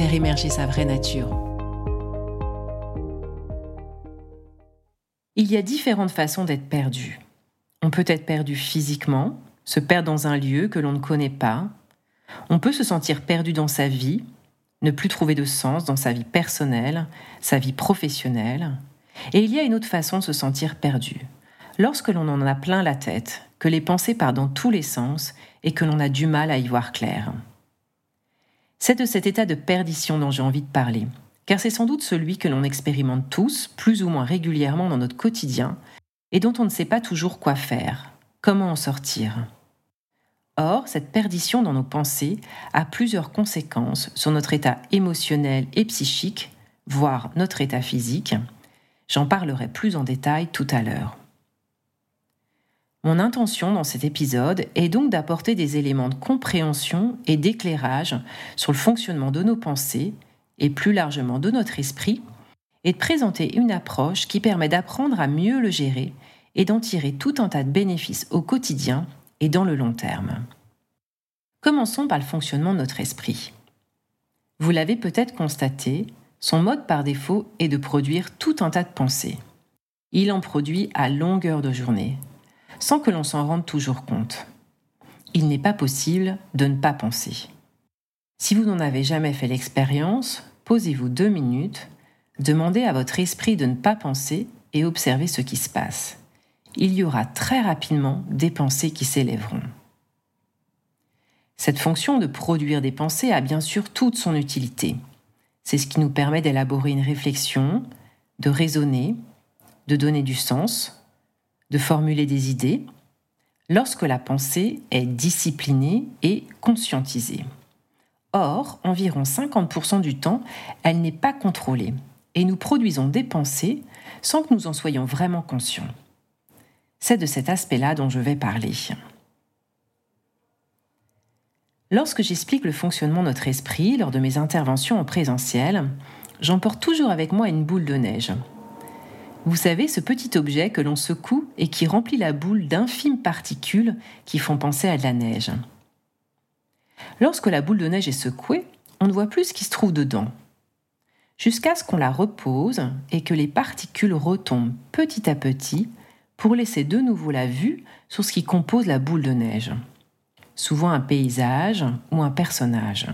faire émerger sa vraie nature. Il y a différentes façons d'être perdu. On peut être perdu physiquement, se perdre dans un lieu que l'on ne connaît pas. On peut se sentir perdu dans sa vie, ne plus trouver de sens dans sa vie personnelle, sa vie professionnelle. Et il y a une autre façon de se sentir perdu. Lorsque l'on en a plein la tête, que les pensées partent dans tous les sens et que l'on a du mal à y voir clair. C'est de cet état de perdition dont j'ai envie de parler, car c'est sans doute celui que l'on expérimente tous, plus ou moins régulièrement dans notre quotidien, et dont on ne sait pas toujours quoi faire, comment en sortir? Or, cette perdition dans nos pensées a plusieurs conséquences sur notre état émotionnel et psychique, voire notre état physique. J'en parlerai plus en détail tout à l'heure. Mon intention dans cet épisode est donc d'apporter des éléments de compréhension et d'éclairage sur le fonctionnement de nos pensées et plus largement de notre esprit, et de présenter une approche qui permet d'apprendre à mieux le gérer et d'en tirer tout un tas de bénéfices au quotidien et dans le long terme. Commençons par le fonctionnement de notre esprit. Vous l'avez peut-être constaté, son mode par défaut est de produire tout un tas de pensées. Il en produit à longueur de journée, sans que l'on s'en rende toujours compte. Il n'est pas possible de ne pas penser. Si vous n'en avez jamais fait l'expérience, posez-vous deux minutes, demandez à votre esprit de ne pas penser et observez ce qui se passe. Il y aura très rapidement des pensées qui s'élèveront. Cette fonction de produire des pensées a bien sûr toute son utilité. C'est ce qui nous permet d'élaborer une réflexion, de raisonner, de donner du sens, de formuler des idées lorsque la pensée est disciplinée et conscientisée. Or, environ 50% du temps, elle n'est pas contrôlée et nous produisons des pensées sans que nous en soyons vraiment conscients. C'est de cet aspect-là dont je vais parler. Lorsque j'explique le fonctionnement de notre esprit lors de mes interventions en présentiel, j'emporte toujours avec moi une boule de neige. Vous savez, ce petit objet que l'on secoue et qui remplit la boule d'infimes particules qui font penser à de la neige. Lorsque la boule de neige est secouée, on ne voit plus ce qui se trouve dedans. Jusqu'à ce qu'on la repose et que les particules retombent petit à petit pour laisser de nouveau la vue sur ce qui compose la boule de neige. Souvent un paysage ou un personnage.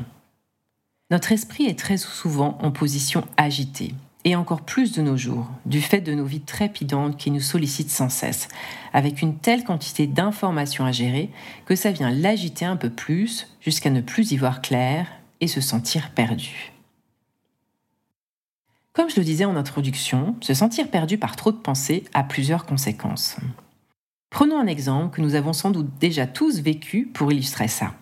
Notre esprit est très souvent en position agitée et encore plus de nos jours, du fait de nos vies trépidantes qui nous sollicitent sans cesse, avec une telle quantité d'informations à gérer que ça vient l'agiter un peu plus jusqu'à ne plus y voir clair et se sentir perdu. Comme je le disais en introduction, se sentir perdu par trop de pensées a plusieurs conséquences. Prenons un exemple que nous avons sans doute déjà tous vécu pour illustrer ça.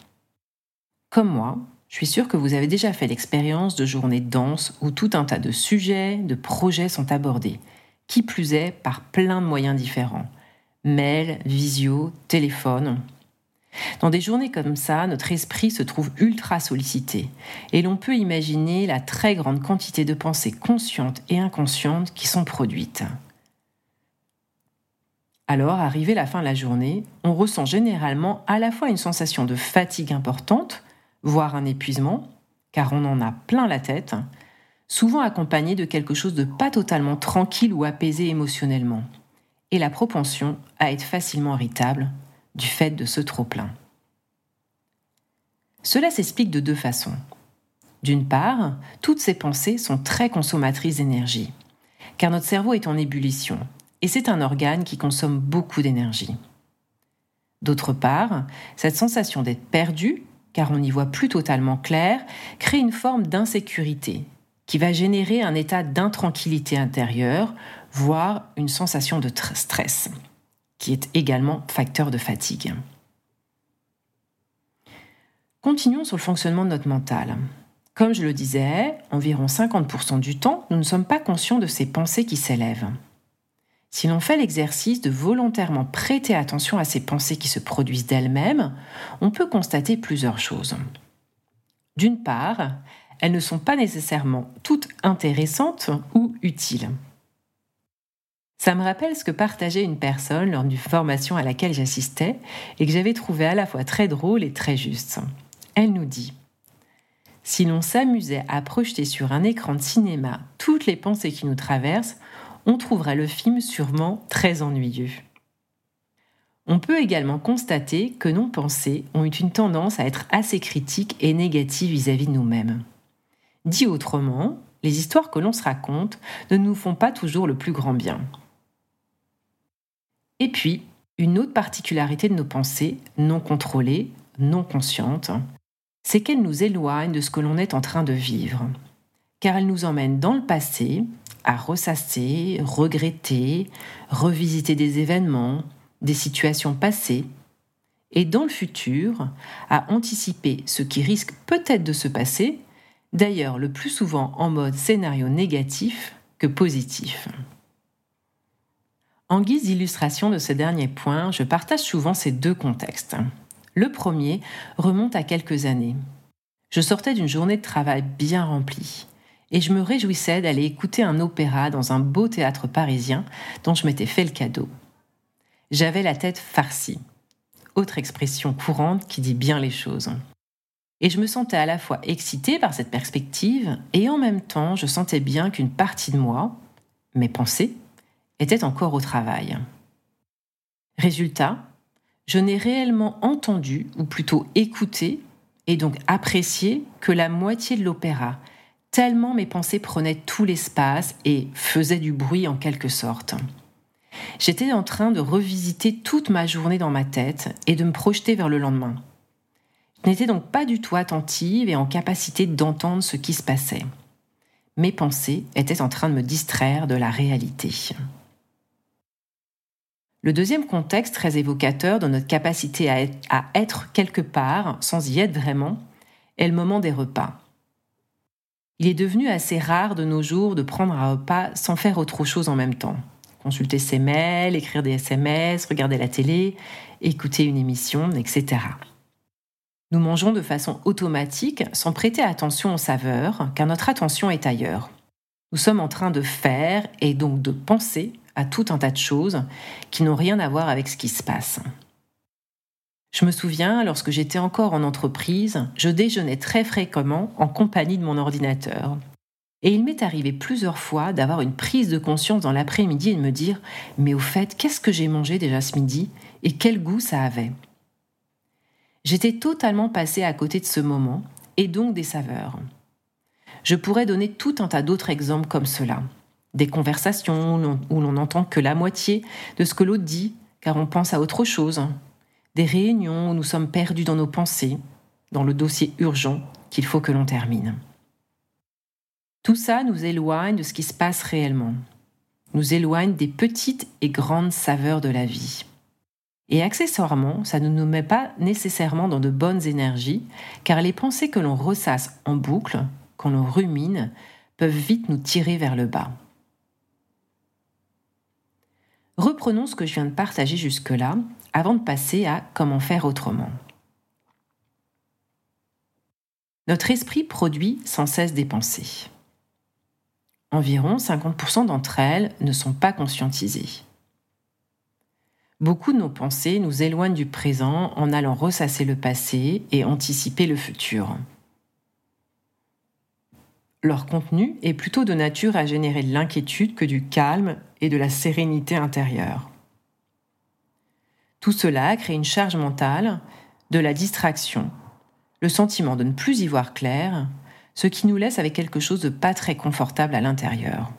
Comme moi, je suis sûre que vous avez déjà fait l'expérience de journées denses où tout un tas de sujets, de projets sont abordés, qui plus est par plein de moyens différents. Mail, visio, téléphone. Dans des journées comme ça, notre esprit se trouve ultra sollicité et l'on peut imaginer la très grande quantité de pensées conscientes et inconscientes qui sont produites. Alors, arrivé la fin de la journée, on ressent généralement à la fois une sensation de fatigue importante, voire un épuisement, car on en a plein la tête, souvent accompagné de quelque chose de pas totalement tranquille ou apaisé émotionnellement, et la propension à être facilement irritable du fait de ce trop-plein. Cela s'explique de deux façons. D'une part, toutes ces pensées sont très consommatrices d'énergie, car notre cerveau est en ébullition, et c'est un organe qui consomme beaucoup d'énergie. D'autre part, cette sensation d'être perdu car on n'y voit plus totalement clair, crée une forme d'insécurité qui va générer un état d'intranquillité intérieure, voire une sensation de stress, qui est également facteur de fatigue. Continuons sur le fonctionnement de notre mental. Comme je le disais, environ 50% du temps, nous ne sommes pas conscients de ces pensées qui s'élèvent. Si l'on fait l'exercice de volontairement prêter attention à ces pensées qui se produisent d'elles-mêmes, on peut constater plusieurs choses. D'une part, elles ne sont pas nécessairement toutes intéressantes ou utiles. Ça me rappelle ce que partageait une personne lors d'une formation à laquelle j'assistais et que j'avais trouvé à la fois très drôle et très juste. Elle nous dit Si l'on s'amusait à projeter sur un écran de cinéma toutes les pensées qui nous traversent, on trouverait le film sûrement très ennuyeux. On peut également constater que nos pensées ont une tendance à être assez critiques et négatives vis-à-vis de nous-mêmes. Dit autrement, les histoires que l'on se raconte ne nous font pas toujours le plus grand bien. Et puis, une autre particularité de nos pensées, non contrôlées, non conscientes, c'est qu'elles nous éloignent de ce que l'on est en train de vivre, car elles nous emmènent dans le passé à ressasser, regretter, revisiter des événements, des situations passées, et dans le futur, à anticiper ce qui risque peut-être de se passer, d'ailleurs le plus souvent en mode scénario négatif que positif. En guise d'illustration de ce dernier point, je partage souvent ces deux contextes. Le premier remonte à quelques années. Je sortais d'une journée de travail bien remplie et je me réjouissais d'aller écouter un opéra dans un beau théâtre parisien dont je m'étais fait le cadeau. J'avais la tête farcie, autre expression courante qui dit bien les choses. Et je me sentais à la fois excitée par cette perspective et en même temps je sentais bien qu'une partie de moi, mes pensées, était encore au travail. Résultat, je n'ai réellement entendu, ou plutôt écouté, et donc apprécié que la moitié de l'opéra, tellement mes pensées prenaient tout l'espace et faisaient du bruit en quelque sorte. J'étais en train de revisiter toute ma journée dans ma tête et de me projeter vers le lendemain. Je n'étais donc pas du tout attentive et en capacité d'entendre ce qui se passait. Mes pensées étaient en train de me distraire de la réalité. Le deuxième contexte très évocateur de notre capacité à être, à être quelque part sans y être vraiment est le moment des repas. Il est devenu assez rare de nos jours de prendre un repas sans faire autre chose en même temps. Consulter ses mails, écrire des SMS, regarder la télé, écouter une émission, etc. Nous mangeons de façon automatique sans prêter attention aux saveurs, car notre attention est ailleurs. Nous sommes en train de faire et donc de penser à tout un tas de choses qui n'ont rien à voir avec ce qui se passe. Je me souviens, lorsque j'étais encore en entreprise, je déjeunais très fréquemment en compagnie de mon ordinateur. Et il m'est arrivé plusieurs fois d'avoir une prise de conscience dans l'après-midi et de me dire Mais au fait, qu'est-ce que j'ai mangé déjà ce midi et quel goût ça avait? J'étais totalement passée à côté de ce moment et donc des saveurs. Je pourrais donner tout un tas d'autres exemples comme cela. Des conversations où l'on n'entend que la moitié de ce que l'autre dit, car on pense à autre chose, des réunions où nous sommes perdus dans nos pensées, dans le dossier urgent qu'il faut que l'on termine. Tout ça nous éloigne de ce qui se passe réellement, nous éloigne des petites et grandes saveurs de la vie. Et accessoirement, ça ne nous met pas nécessairement dans de bonnes énergies, car les pensées que l'on ressasse en boucle, qu'on l'on rumine, peuvent vite nous tirer vers le bas. Reprenons ce que je viens de partager jusque-là avant de passer à comment faire autrement. Notre esprit produit sans cesse des pensées. Environ 50% d'entre elles ne sont pas conscientisées. Beaucoup de nos pensées nous éloignent du présent en allant ressasser le passé et anticiper le futur. Leur contenu est plutôt de nature à générer de l'inquiétude que du calme et de la sérénité intérieure. Tout cela crée une charge mentale, de la distraction, le sentiment de ne plus y voir clair, ce qui nous laisse avec quelque chose de pas très confortable à l'intérieur.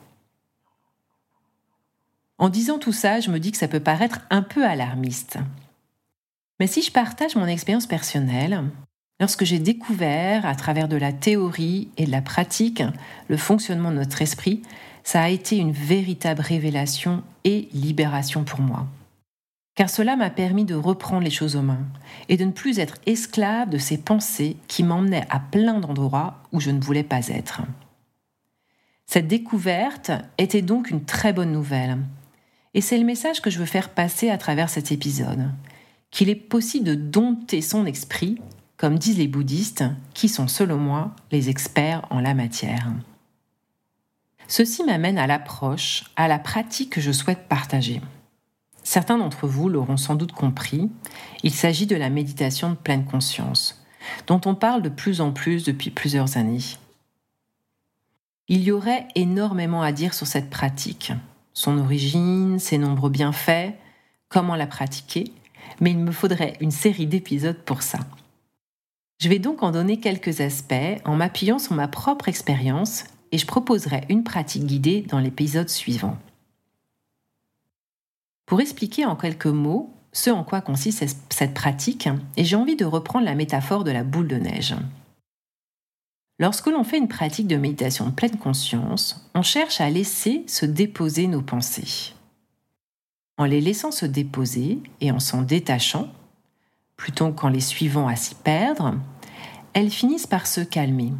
En disant tout ça, je me dis que ça peut paraître un peu alarmiste. Mais si je partage mon expérience personnelle, lorsque j'ai découvert à travers de la théorie et de la pratique le fonctionnement de notre esprit, ça a été une véritable révélation et libération pour moi. Car cela m'a permis de reprendre les choses aux mains et de ne plus être esclave de ces pensées qui m'emmenaient à plein d'endroits où je ne voulais pas être. Cette découverte était donc une très bonne nouvelle, et c'est le message que je veux faire passer à travers cet épisode, qu'il est possible de dompter son esprit, comme disent les bouddhistes, qui sont selon moi les experts en la matière. Ceci m'amène à l'approche, à la pratique que je souhaite partager. Certains d'entre vous l'auront sans doute compris, il s'agit de la méditation de pleine conscience, dont on parle de plus en plus depuis plusieurs années. Il y aurait énormément à dire sur cette pratique, son origine, ses nombreux bienfaits, comment la pratiquer, mais il me faudrait une série d'épisodes pour ça. Je vais donc en donner quelques aspects en m'appuyant sur ma propre expérience et je proposerai une pratique guidée dans l'épisode suivant. Pour expliquer en quelques mots ce en quoi consiste cette pratique, et j'ai envie de reprendre la métaphore de la boule de neige. Lorsque l'on fait une pratique de méditation de pleine conscience, on cherche à laisser se déposer nos pensées. En les laissant se déposer et en s'en détachant, plutôt qu'en les suivant à s'y perdre, elles finissent par se calmer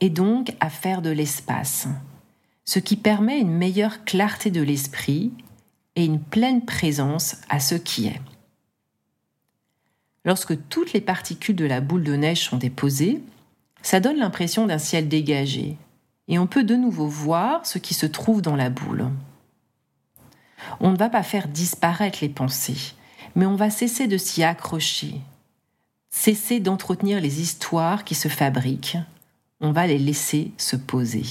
et donc à faire de l'espace, ce qui permet une meilleure clarté de l'esprit et une pleine présence à ce qui est. Lorsque toutes les particules de la boule de neige sont déposées, ça donne l'impression d'un ciel dégagé, et on peut de nouveau voir ce qui se trouve dans la boule. On ne va pas faire disparaître les pensées, mais on va cesser de s'y accrocher, cesser d'entretenir les histoires qui se fabriquent, on va les laisser se poser.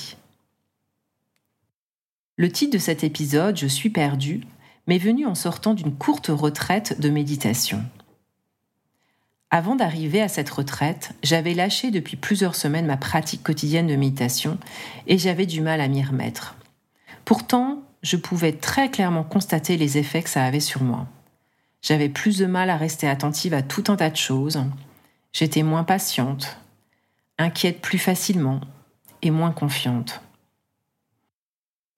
Le titre de cet épisode, Je suis perdu, m'est venu en sortant d'une courte retraite de méditation. Avant d'arriver à cette retraite, j'avais lâché depuis plusieurs semaines ma pratique quotidienne de méditation et j'avais du mal à m'y remettre. Pourtant, je pouvais très clairement constater les effets que ça avait sur moi. J'avais plus de mal à rester attentive à tout un tas de choses. J'étais moins patiente, inquiète plus facilement et moins confiante.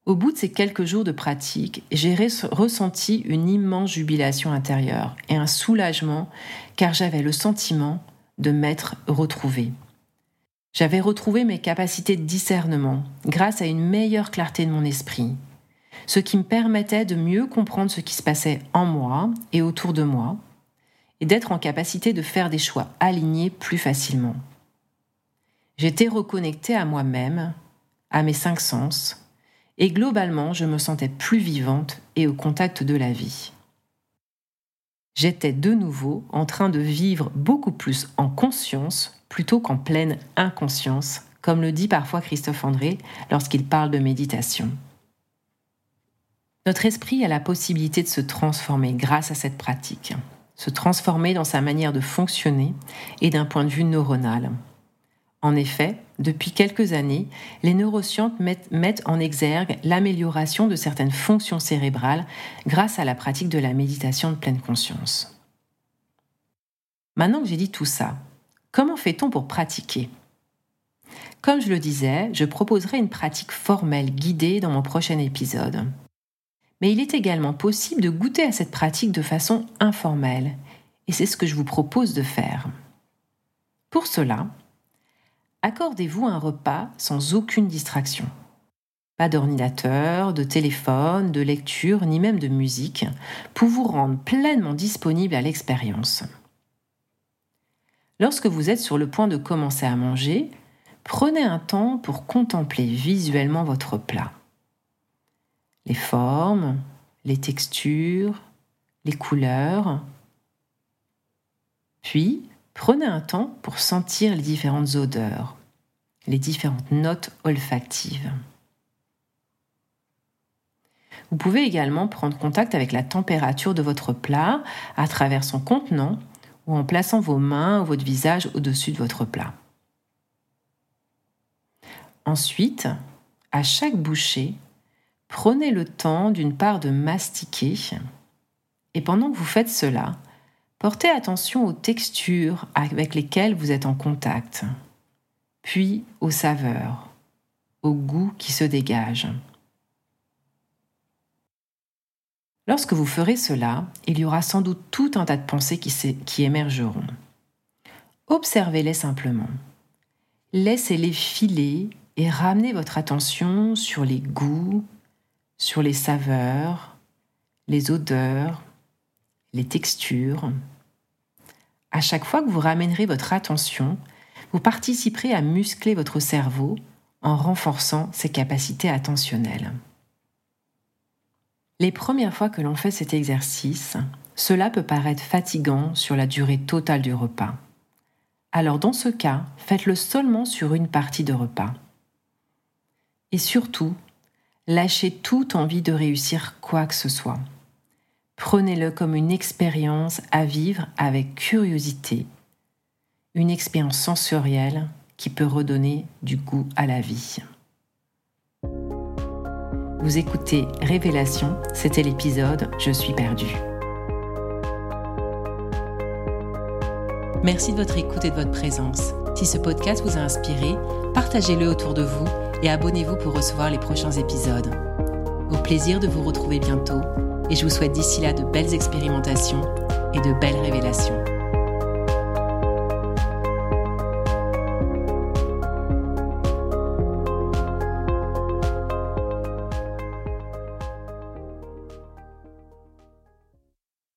Au bout de ces quelques jours de pratique, j'ai ressenti une immense jubilation intérieure et un soulagement car j'avais le sentiment de m'être retrouvée. J'avais retrouvé mes capacités de discernement grâce à une meilleure clarté de mon esprit, ce qui me permettait de mieux comprendre ce qui se passait en moi et autour de moi, et d'être en capacité de faire des choix alignés plus facilement. J'étais reconnectée à moi-même, à mes cinq sens, et globalement, je me sentais plus vivante et au contact de la vie. J'étais de nouveau en train de vivre beaucoup plus en conscience plutôt qu'en pleine inconscience, comme le dit parfois Christophe André lorsqu'il parle de méditation. Notre esprit a la possibilité de se transformer grâce à cette pratique, se transformer dans sa manière de fonctionner et d'un point de vue neuronal. En effet, depuis quelques années, les neurosciences mettent, en exergue l'amélioration de certaines fonctions cérébrales grâce à la pratique de la méditation de pleine conscience. Maintenant que j'ai dit tout ça, comment fait-on pour pratiquer? Comme je le disais, je proposerai une pratique formelle guidée dans mon prochain épisode. Mais il est également possible de goûter à cette pratique de façon informelle, et c'est ce que je vous propose de faire. Pour cela, accordez-vous un repas sans aucune distraction. Pas d'ordinateur, de téléphone, de lecture, ni même de musique, pour vous rendre pleinement disponible à l'expérience. Lorsque vous êtes sur le point de commencer à manger, prenez un temps pour contempler visuellement votre plat. Les formes, les textures, les couleurs. Puis, Prenez un temps pour sentir les différentes odeurs, les différentes notes olfactives. Vous pouvez également prendre contact avec la température de votre plat à travers son contenant ou en plaçant vos mains ou votre visage au-dessus de votre plat. Ensuite, à chaque bouchée, prenez le temps d'une part de mastiquer et pendant que vous faites cela, Portez attention aux textures avec lesquelles vous êtes en contact, puis aux saveurs, au goût qui se dégage. Lorsque vous ferez cela, il y aura sans doute tout un tas de pensées qui émergeront. Observez-les simplement. Laissez-les filer et ramenez votre attention sur les goûts, sur les saveurs, les odeurs, les textures. À chaque fois que vous ramènerez votre attention, vous participerez à muscler votre cerveau en renforçant ses capacités attentionnelles. Les premières fois que l'on fait cet exercice, cela peut paraître fatigant sur la durée totale du repas. Alors dans ce cas, faites-le seulement sur une partie de repas. Et surtout, lâchez toute envie de réussir quoi que ce soit. Prenez-le comme une expérience à vivre avec curiosité, une expérience sensorielle qui peut redonner du goût à la vie. Vous écoutez Révélation, c'était l'épisode Je suis perdu. Merci de votre écoute et de votre présence. Si ce podcast vous a inspiré, partagez-le autour de vous et abonnez-vous pour recevoir les prochains épisodes. Au plaisir de vous retrouver bientôt et je vous souhaite d'ici là de belles expérimentations et de belles révélations.